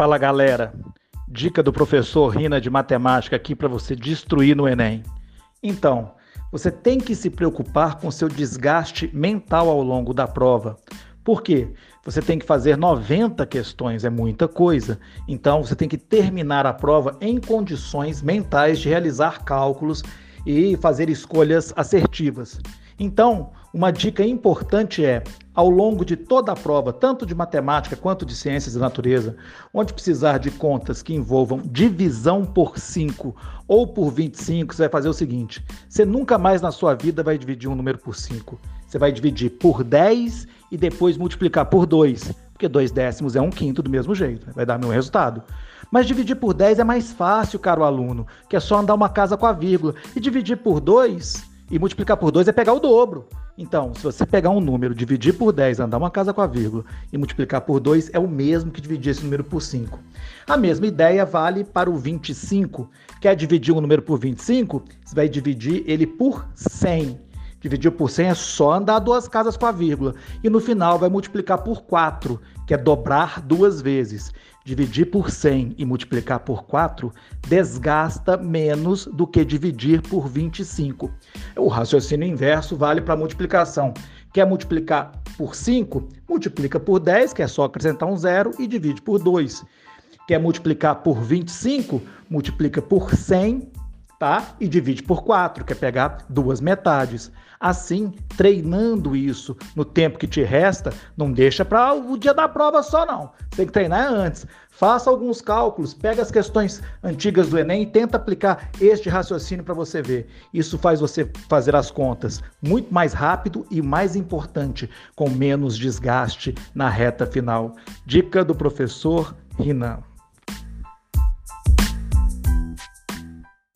Fala galera, dica do professor Rina de matemática aqui para você destruir no Enem. Então, você tem que se preocupar com seu desgaste mental ao longo da prova. Por quê? Você tem que fazer 90 questões, é muita coisa. Então, você tem que terminar a prova em condições mentais de realizar cálculos e fazer escolhas assertivas. Então, uma dica importante é, ao longo de toda a prova, tanto de matemática quanto de ciências da natureza, onde precisar de contas que envolvam divisão por 5 ou por 25, você vai fazer o seguinte: você nunca mais na sua vida vai dividir um número por 5. Você vai dividir por 10 e depois multiplicar por 2, porque 2 décimos é um quinto do mesmo jeito, vai dar o mesmo resultado. Mas dividir por 10 é mais fácil, caro aluno, que é só andar uma casa com a vírgula. E dividir por 2 e multiplicar por 2 é pegar o dobro. Então, se você pegar um número, dividir por 10, andar uma casa com a vírgula e multiplicar por 2, é o mesmo que dividir esse número por 5. A mesma ideia vale para o 25. Quer dividir um número por 25? Você vai dividir ele por 100. Dividir por 100 é só andar duas casas com a vírgula. E no final vai multiplicar por 4, que é dobrar duas vezes. Dividir por 100 e multiplicar por 4 desgasta menos do que dividir por 25. O raciocínio inverso vale para multiplicação. Quer multiplicar por 5? Multiplica por 10, que é só acrescentar um zero, e divide por 2. Quer multiplicar por 25? Multiplica por 100 tá? E divide por 4, que é pegar duas metades. Assim, treinando isso no tempo que te resta, não deixa para o dia da prova só não. Tem que treinar antes. Faça alguns cálculos, pega as questões antigas do Enem e tenta aplicar este raciocínio para você ver. Isso faz você fazer as contas muito mais rápido e mais importante, com menos desgaste na reta final. Dica do professor Rinan.